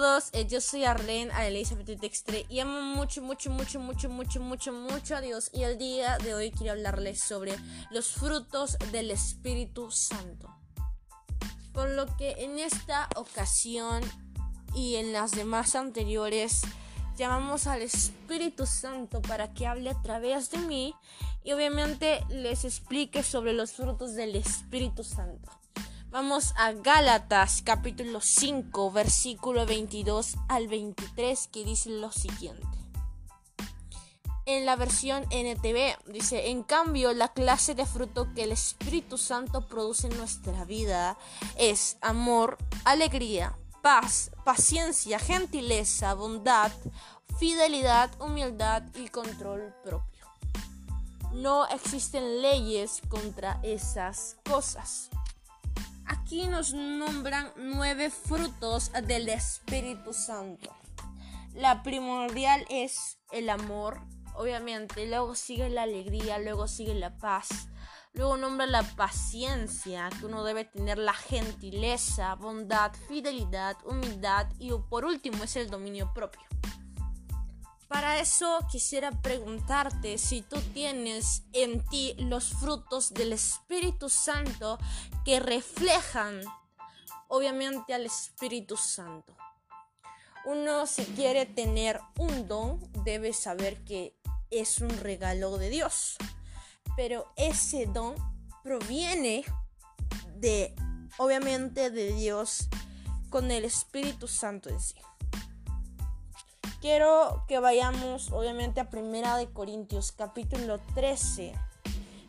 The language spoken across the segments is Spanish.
todos, eh, yo soy Arlene Elizabeth Textre y amo mucho, mucho, mucho, mucho, mucho, mucho, mucho a Dios y el día de hoy quiero hablarles sobre los frutos del Espíritu Santo. Por lo que en esta ocasión y en las demás anteriores llamamos al Espíritu Santo para que hable a través de mí y obviamente les explique sobre los frutos del Espíritu Santo. Vamos a Gálatas capítulo 5 versículo 22 al 23 que dice lo siguiente. En la versión NTV dice, en cambio la clase de fruto que el Espíritu Santo produce en nuestra vida es amor, alegría, paz, paciencia, gentileza, bondad, fidelidad, humildad y control propio. No existen leyes contra esas cosas. Aquí nos nombran nueve frutos del Espíritu Santo. La primordial es el amor, obviamente. Luego sigue la alegría, luego sigue la paz. Luego nombra la paciencia, que uno debe tener la gentileza, bondad, fidelidad, humildad y por último es el dominio propio. Para eso quisiera preguntarte si tú tienes en ti los frutos del Espíritu Santo que reflejan obviamente al Espíritu Santo. Uno si quiere tener un don debe saber que es un regalo de Dios. Pero ese don proviene de obviamente de Dios con el Espíritu Santo en sí. Quiero que vayamos obviamente a Primera de Corintios capítulo 13,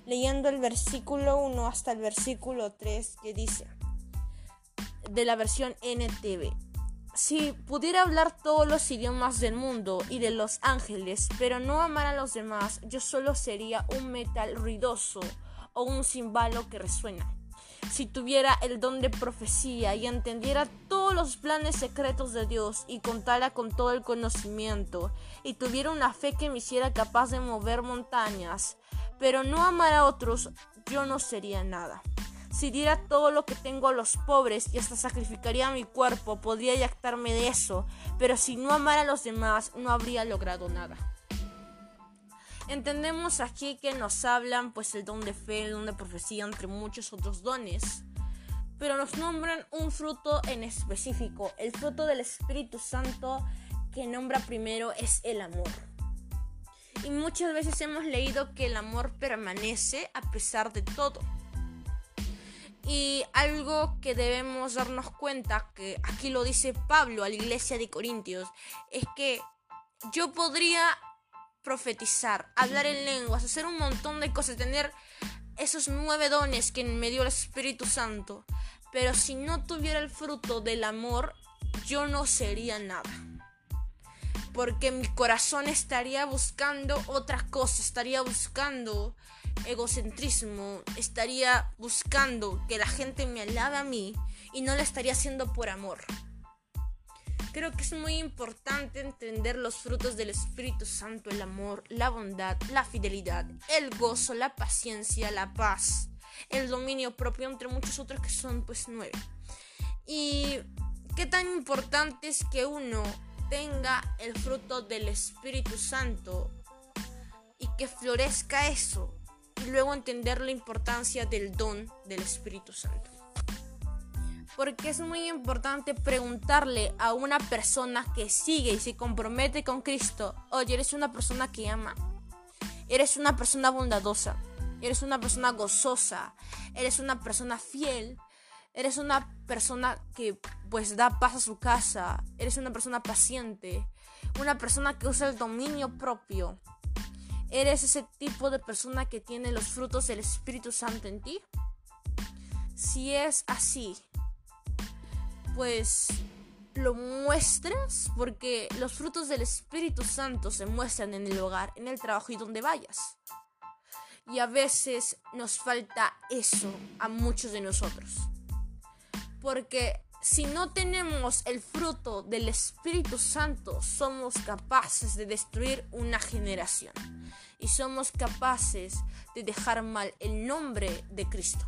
leyendo el versículo 1 hasta el versículo 3 que dice, de la versión NTV. Si pudiera hablar todos los idiomas del mundo y de los ángeles, pero no amar a los demás, yo solo sería un metal ruidoso o un cimbalo que resuena si tuviera el don de profecía y entendiera todos los planes secretos de Dios y contara con todo el conocimiento y tuviera una fe que me hiciera capaz de mover montañas, pero no amar a otros, yo no sería nada. Si diera todo lo que tengo a los pobres y hasta sacrificaría mi cuerpo, podría yactarme de eso, pero si no amara a los demás, no habría logrado nada. Entendemos aquí que nos hablan pues el don de fe, el don de profecía, entre muchos otros dones. Pero nos nombran un fruto en específico. El fruto del Espíritu Santo que nombra primero es el amor. Y muchas veces hemos leído que el amor permanece a pesar de todo. Y algo que debemos darnos cuenta, que aquí lo dice Pablo a la iglesia de Corintios, es que yo podría profetizar, hablar en lenguas, hacer un montón de cosas, tener esos nueve dones que me dio el Espíritu Santo. Pero si no tuviera el fruto del amor, yo no sería nada. Porque mi corazón estaría buscando otra cosa, estaría buscando egocentrismo, estaría buscando que la gente me alabe a mí y no lo estaría haciendo por amor. Creo que es muy importante entender los frutos del Espíritu Santo, el amor, la bondad, la fidelidad, el gozo, la paciencia, la paz, el dominio propio, entre muchos otros que son pues nueve. Y qué tan importante es que uno tenga el fruto del Espíritu Santo y que florezca eso y luego entender la importancia del don del Espíritu Santo porque es muy importante preguntarle a una persona que sigue y se compromete con Cristo, oye, eres una persona que ama, eres una persona bondadosa, eres una persona gozosa, eres una persona fiel, eres una persona que pues da paz a su casa, eres una persona paciente, una persona que usa el dominio propio. ¿Eres ese tipo de persona que tiene los frutos del Espíritu Santo en ti? Si es así, pues lo muestras porque los frutos del Espíritu Santo se muestran en el hogar, en el trabajo y donde vayas. Y a veces nos falta eso a muchos de nosotros. Porque si no tenemos el fruto del Espíritu Santo, somos capaces de destruir una generación. Y somos capaces de dejar mal el nombre de Cristo.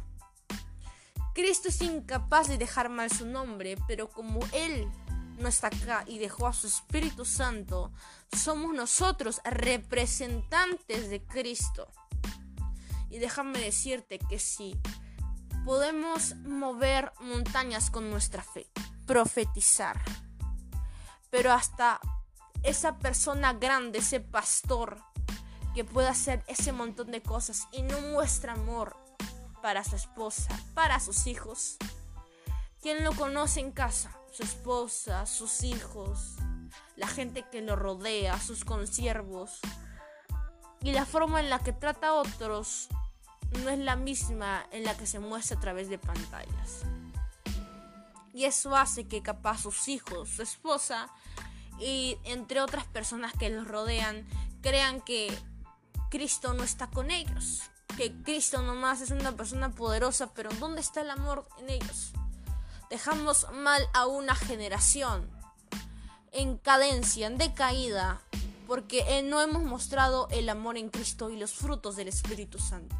Cristo es incapaz de dejar mal su nombre, pero como Él no está acá y dejó a su Espíritu Santo, somos nosotros representantes de Cristo. Y déjame decirte que sí, podemos mover montañas con nuestra fe, profetizar. Pero hasta esa persona grande, ese pastor, que pueda hacer ese montón de cosas y no muestra amor para su esposa, para sus hijos. ¿Quién lo conoce en casa? Su esposa, sus hijos, la gente que lo rodea, sus consiervos. Y la forma en la que trata a otros no es la misma en la que se muestra a través de pantallas. Y eso hace que capaz sus hijos, su esposa y entre otras personas que los rodean crean que Cristo no está con ellos. Que Cristo nomás es una persona poderosa, pero ¿dónde está el amor en ellos? Dejamos mal a una generación en cadencia, en decaída, porque no hemos mostrado el amor en Cristo y los frutos del Espíritu Santo.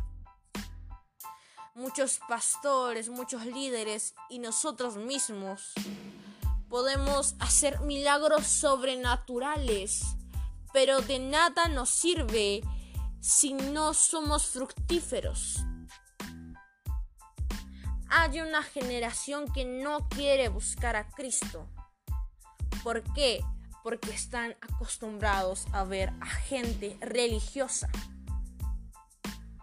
Muchos pastores, muchos líderes y nosotros mismos podemos hacer milagros sobrenaturales, pero de nada nos sirve si no somos fructíferos. Hay una generación que no quiere buscar a Cristo. ¿Por qué? Porque están acostumbrados a ver a gente religiosa.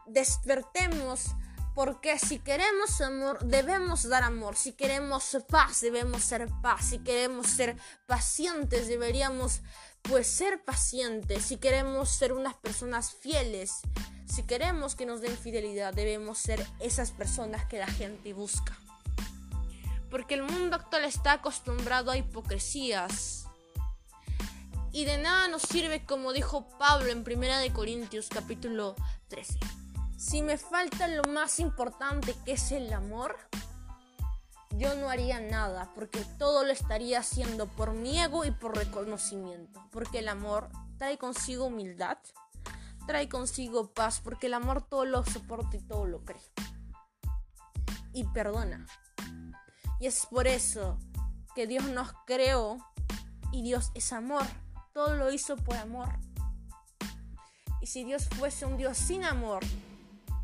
Despertemos porque si queremos amor, debemos dar amor. Si queremos paz, debemos ser paz. Si queremos ser pacientes, deberíamos pues ser pacientes, si queremos ser unas personas fieles, si queremos que nos den fidelidad, debemos ser esas personas que la gente busca. Porque el mundo actual está acostumbrado a hipocresías. Y de nada nos sirve, como dijo Pablo en 1 Corintios capítulo 13. Si me falta lo más importante que es el amor, yo no haría nada, porque todo lo estaría haciendo por mi ego y por reconocimiento, porque el amor trae consigo humildad, trae consigo paz, porque el amor todo lo soporta y todo lo cree. Y perdona. Y es por eso que Dios nos creó y Dios es amor. Todo lo hizo por amor. Y si Dios fuese un Dios sin amor,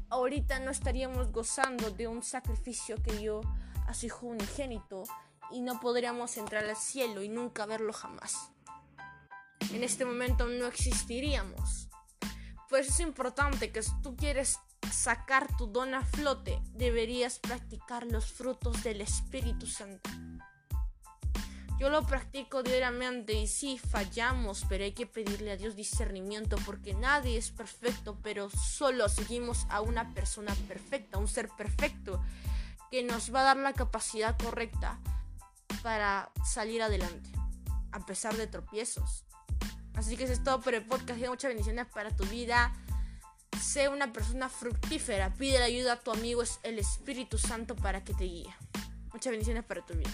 ahorita no estaríamos gozando de un sacrificio que yo a su hijo unigénito y no podríamos entrar al cielo y nunca verlo jamás. En este momento no existiríamos. Por eso es importante que si tú quieres sacar tu don a flote, deberías practicar los frutos del Espíritu Santo. Yo lo practico diariamente y sí, fallamos, pero hay que pedirle a Dios discernimiento porque nadie es perfecto, pero solo seguimos a una persona perfecta, un ser perfecto que nos va a dar la capacidad correcta para salir adelante, a pesar de tropiezos. Así que eso es todo por el podcast muchas bendiciones para tu vida. Sé una persona fructífera. Pide la ayuda a tu amigo, es el Espíritu Santo, para que te guíe. Muchas bendiciones para tu vida.